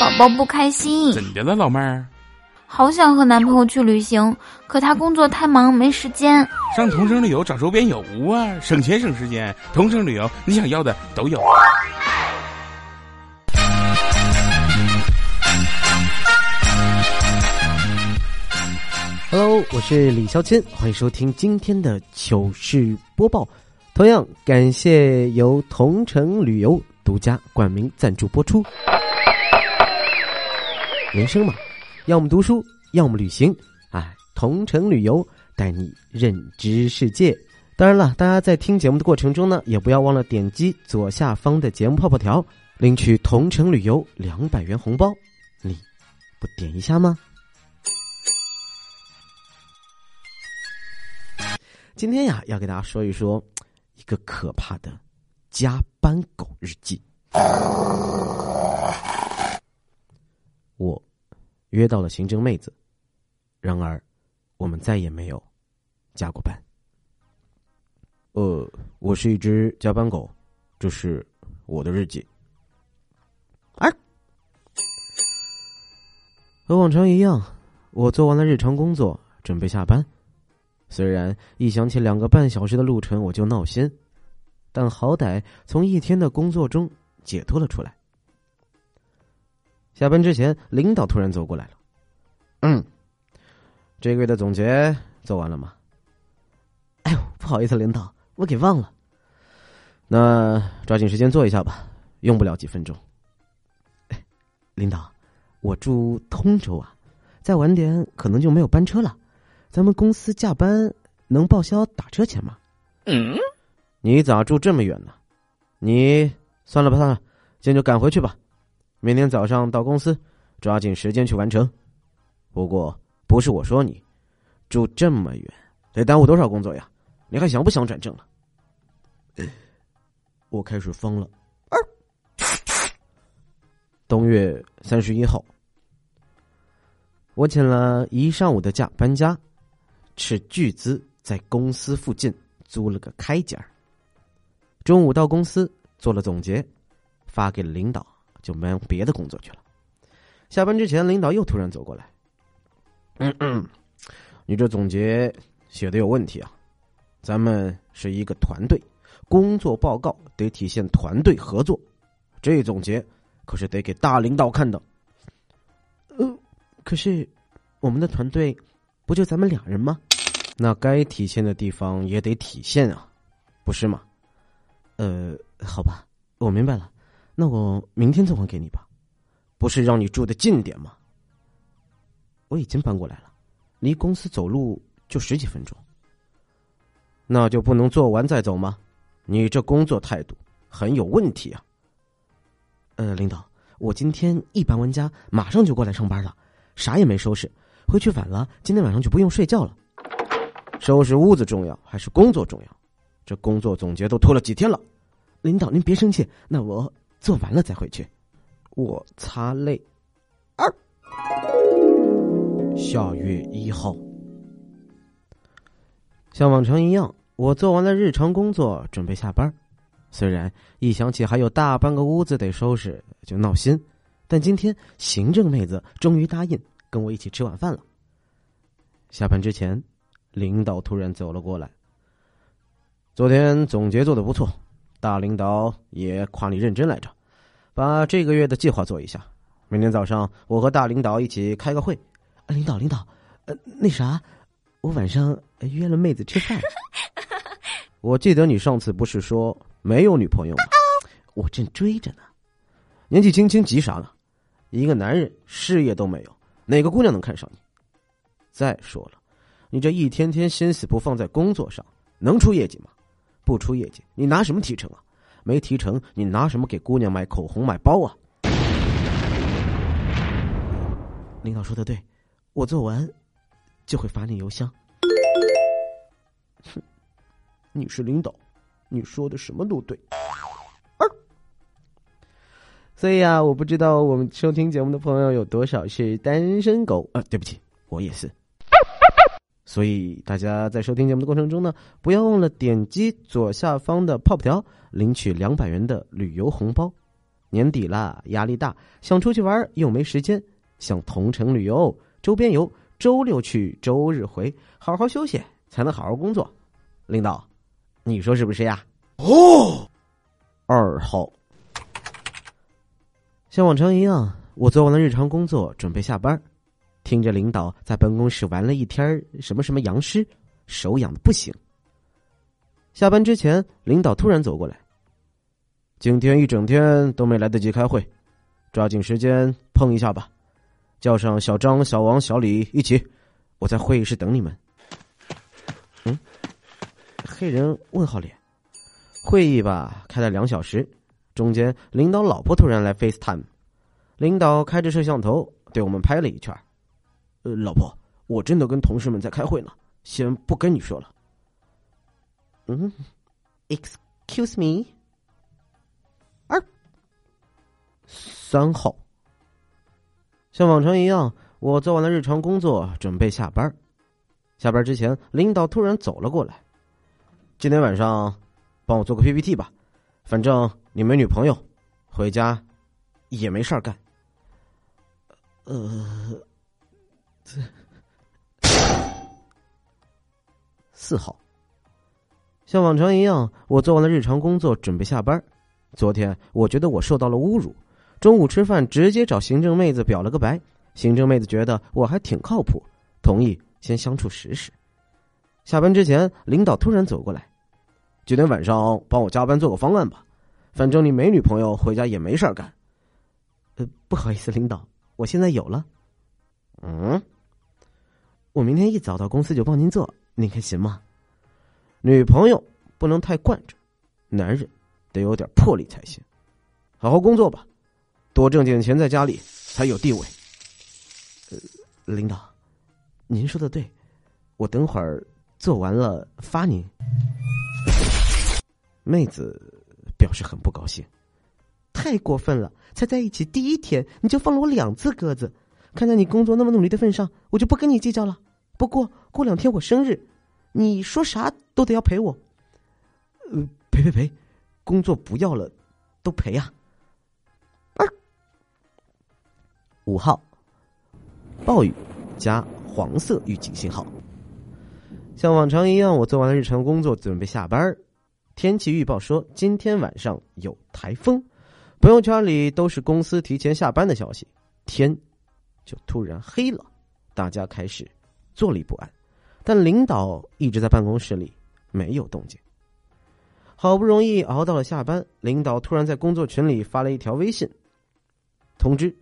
宝宝不开心，怎的了，老妹儿？好想和男朋友去旅行，可他工作太忙，没时间。上同城旅游找周边游啊，省钱省时间。同城旅游，你想要的都有。Hello，我是李肖谦，欢迎收听今天的糗事播报。同样感谢由同城旅游独家冠名赞助播出。人生嘛，要么读书，要么旅行。哎，同城旅游带你认知世界。当然了，大家在听节目的过程中呢，也不要忘了点击左下方的节目泡泡条，领取同城旅游两百元红包。你不点一下吗？今天呀，要给大家说一说一个可怕的加班狗日记。我约到了刑侦妹子，然而我们再也没有加过班。呃，我是一只加班狗，这是我的日记。啊，和往常一样，我做完了日常工作，准备下班。虽然一想起两个半小时的路程我就闹心，但好歹从一天的工作中解脱了出来。下班之前，领导突然走过来了：“嗯，这个月的总结做完了吗？”“哎呦，不好意思，领导，我给忘了。”“那抓紧时间做一下吧，用不了几分钟。”“领导，我住通州啊，再晚点可能就没有班车了。”咱们公司加班能报销打车钱吗？嗯，你咋住这么远呢？你算了吧，算了，今天就赶回去吧。明天早上到公司，抓紧时间去完成。不过不是我说你，住这么远得耽误多少工作呀？你还想不想转正了？我开始疯了。冬月三十一号，我请了一上午的假搬家。斥巨资在公司附近租了个开间儿。中午到公司做了总结，发给了领导，就忙别的工作去了。下班之前，领导又突然走过来：“嗯嗯，你这总结写的有问题啊！咱们是一个团队，工作报告得体现团队合作，这总结可是得给大领导看的。”呃，可是我们的团队。不就咱们俩人吗？那该体现的地方也得体现啊，不是吗？呃，好吧，我明白了。那我明天再还给你吧。不是让你住的近点吗？我已经搬过来了，离公司走路就十几分钟。那就不能做完再走吗？你这工作态度很有问题啊。呃，领导，我今天一搬完家，马上就过来上班了，啥也没收拾。回去晚了，今天晚上就不用睡觉了。收拾屋子重要还是工作重要？这工作总结都拖了几天了，领导您别生气，那我做完了再回去。我擦泪。二下月一号，像往常一样，我做完了日常工作，准备下班。虽然一想起还有大半个屋子得收拾，就闹心，但今天行政妹子终于答应。跟我一起吃晚饭了。下班之前，领导突然走了过来。昨天总结做的不错，大领导也夸你认真来着。把这个月的计划做一下。明天早上我和大领导一起开个会。领导，领导，呃，那啥，我晚上约了妹子吃饭。我记得你上次不是说没有女朋友吗？我正追着呢。年纪轻轻急啥呢？一个男人事业都没有。哪个姑娘能看上你？再说了，你这一天天心思不放在工作上，能出业绩吗？不出业绩，你拿什么提成啊？没提成，你拿什么给姑娘买口红、买包啊？领导说的对，我做完就会发你邮箱。哼，你是领导，你说的什么都对。所以啊，我不知道我们收听节目的朋友有多少是单身狗啊！对不起，我也是。所以大家在收听节目的过程中呢，不要忘了点击左下方的泡泡条，领取两百元的旅游红包。年底了，压力大，想出去玩又没时间，想同城旅游、周边游，周六去，周日回，好好休息才能好好工作。领导，你说是不是呀？哦，二号，像往常一样，我做完了日常工作，准备下班，听着领导在办公室玩了一天什么什么杨诗，手痒的不行。下班之前，领导突然走过来。今天一整天都没来得及开会，抓紧时间碰一下吧。叫上小张、小王、小李一起，我在会议室等你们。嗯，黑人问号脸。会议吧开了两小时，中间领导老婆突然来 FaceTime，领导开着摄像头对我们拍了一圈。呃，老婆，我真的跟同事们在开会呢，先不跟你说了。嗯，Excuse me。三号，像往常一样，我做完了日常工作，准备下班。下班之前，领导突然走了过来。今天晚上，帮我做个 PPT 吧，反正你没女朋友，回家也没事儿干。呃，这四号，像往常一样，我做完了日常工作，准备下班。昨天，我觉得我受到了侮辱。中午吃饭，直接找行政妹子表了个白。行政妹子觉得我还挺靠谱，同意先相处试试。下班之前，领导突然走过来：“今天晚上帮我加班做个方案吧，反正你没女朋友，回家也没事儿干。”呃，不好意思，领导，我现在有了。嗯，我明天一早到公司就帮您做，您看行吗？女朋友不能太惯着，男人得有点魄力才行。好好工作吧。多挣点钱，在家里才有地位。呃，领导，您说的对，我等会儿做完了发您。妹子表示很不高兴，太过分了！才在一起第一天你就放了我两次鸽子，看在你工作那么努力的份上，我就不跟你计较了。不过过两天我生日，你说啥都得要陪我。呃，陪陪陪，工作不要了，都陪呀。五号，暴雨加黄色预警信号。像往常一样，我做完了日常工作，准备下班。天气预报说今天晚上有台风，朋友圈里都是公司提前下班的消息。天就突然黑了，大家开始坐立不安。但领导一直在办公室里，没有动静。好不容易熬到了下班，领导突然在工作群里发了一条微信，通知。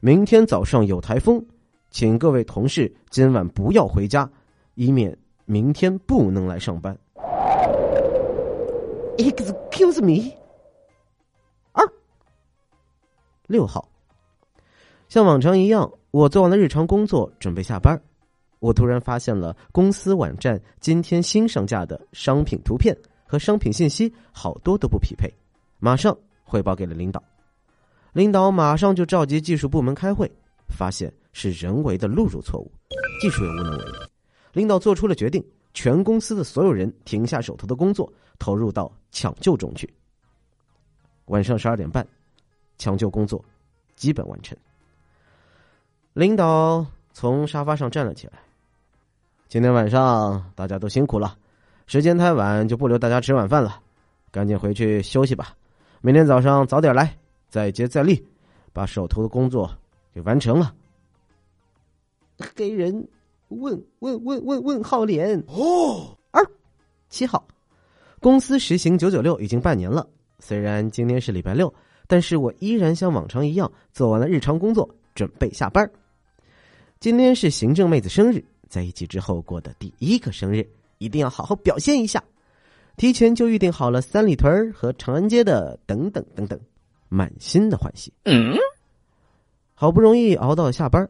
明天早上有台风，请各位同事今晚不要回家，以免明天不能来上班。Excuse me，二六号，像往常一样，我做完了日常工作，准备下班。我突然发现了公司网站今天新上架的商品图片和商品信息好多都不匹配，马上汇报给了领导。领导马上就召集技术部门开会，发现是人为的录入错误，技术也无能为力。领导做出了决定，全公司的所有人停下手头的工作，投入到抢救中去。晚上十二点半，抢救工作基本完成。领导从沙发上站了起来：“今天晚上大家都辛苦了，时间太晚就不留大家吃晚饭了，赶紧回去休息吧。明天早上早点来。”再接再厉，把手头的工作给完成了。黑人问问问问问号脸哦，二七号，公司实行九九六已经半年了。虽然今天是礼拜六，但是我依然像往常一样做完了日常工作，准备下班。今天是行政妹子生日，在一起之后过的第一个生日，一定要好好表现一下。提前就预定好了三里屯和长安街的等等等等。满心的欢喜，嗯，好不容易熬到了下班，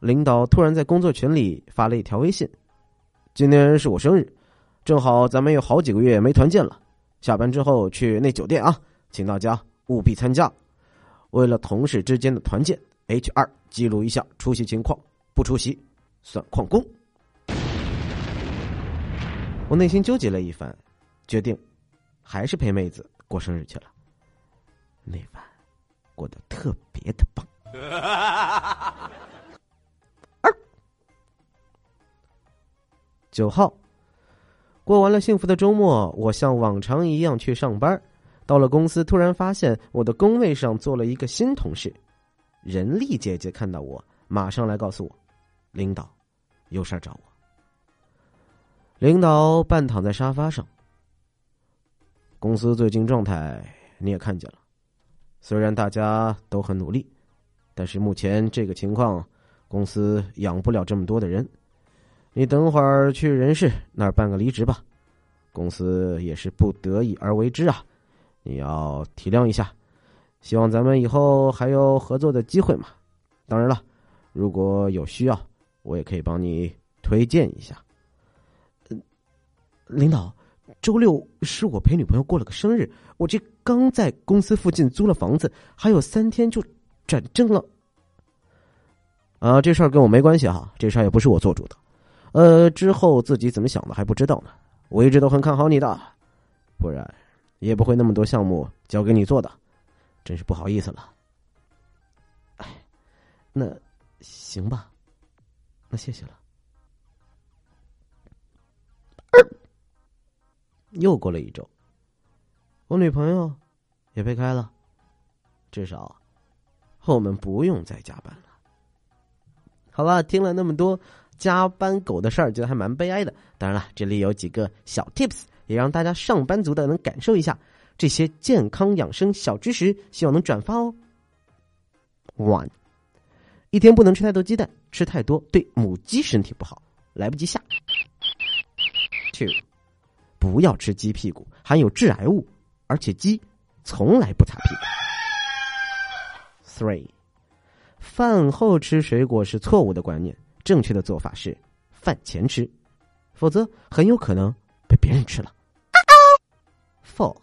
领导突然在工作群里发了一条微信：“今天是我生日，正好咱们有好几个月没团建了，下班之后去那酒店啊，请大家务必参加。为了同事之间的团建，HR 记录一下出席情况，不出席算旷工。”我内心纠结了一番，决定还是陪妹子过生日去了。那晚，过得特别的棒。九号，过完了幸福的周末，我像往常一样去上班。到了公司，突然发现我的工位上坐了一个新同事。人力姐姐看到我，马上来告诉我，领导有事找我。领导半躺在沙发上。公司最近状态你也看见了，虽然大家都很努力，但是目前这个情况，公司养不了这么多的人。你等会儿去人事那儿办个离职吧，公司也是不得已而为之啊，你要体谅一下。希望咱们以后还有合作的机会嘛。当然了，如果有需要，我也可以帮你推荐一下。领导，周六是我陪女朋友过了个生日，我这刚在公司附近租了房子，还有三天就转正了。啊，这事儿跟我没关系哈，这事儿也不是我做主的。呃，之后自己怎么想的还不知道呢。我一直都很看好你的，不然也不会那么多项目交给你做的，真是不好意思了。哎，那行吧，那谢谢了。又过了一周，我女朋友也被开了，至少我们不用再加班了。好了，听了那么多。加班狗的事儿，觉得还蛮悲哀的。当然了，这里有几个小 tips，也让大家上班族的能感受一下这些健康养生小知识，希望能转发哦。One，一天不能吃太多鸡蛋，吃太多对母鸡身体不好，来不及下。Two，不要吃鸡屁股，含有致癌物，而且鸡从来不擦屁股。Three，饭后吃水果是错误的观念。正确的做法是饭前吃，否则很有可能被别人吃了。Four，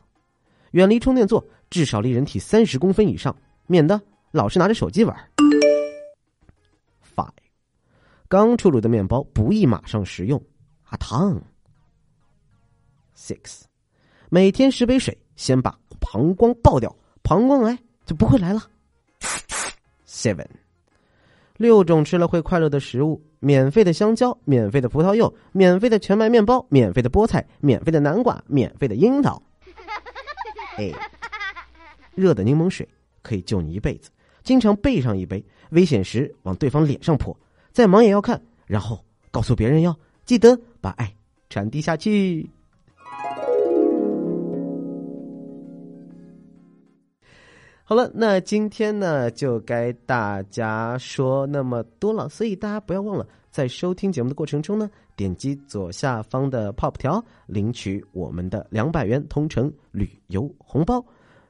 远离充电座，至少离人体三十公分以上，免得老是拿着手机玩。Five，刚出炉的面包不宜马上食用，啊烫。Six，每天十杯水，先把膀胱爆掉，膀胱癌就不会来了。Seven。六种吃了会快乐的食物：免费的香蕉，免费的葡萄柚，免费的全麦面包，免费的菠菜，免费的南瓜，免费的樱桃。哎，热的柠檬水可以救你一辈子。经常备上一杯，危险时往对方脸上泼。再忙也要看，然后告诉别人要记得把爱传递下去。好了，那今天呢就该大家说那么多了，所以大家不要忘了，在收听节目的过程中呢，点击左下方的 POP 条，领取我们的两百元同城旅游红包。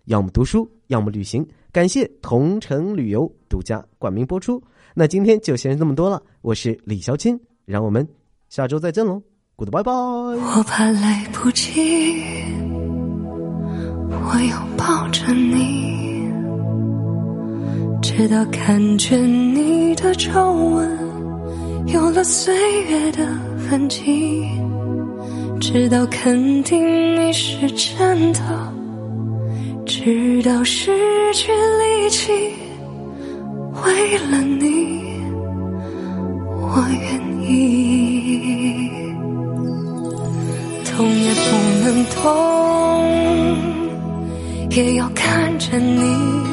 要么读书，要么旅行。感谢同城旅游独家冠名播出。那今天就先这么多了，我是李小青，让我们下周再见喽，Goodbye bye。我怕来不及，我要抱着你。直到看见你的皱纹有了岁月的痕迹，直到肯定你是真的，直到失去力气，为了你，我愿意，痛也不能痛，也要看着你。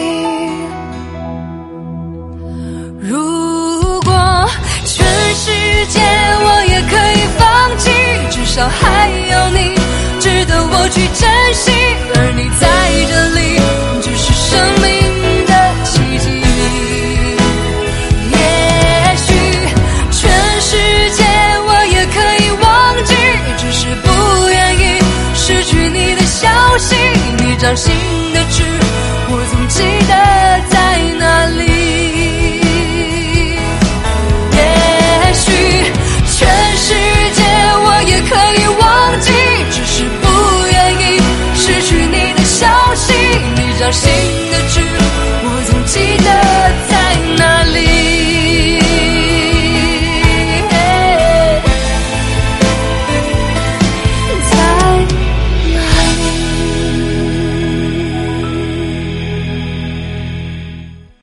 去珍惜，而你在这里，就是生命的奇迹。也许全世界我也可以忘记，只是不愿意失去你的消息。你掌心找新的剧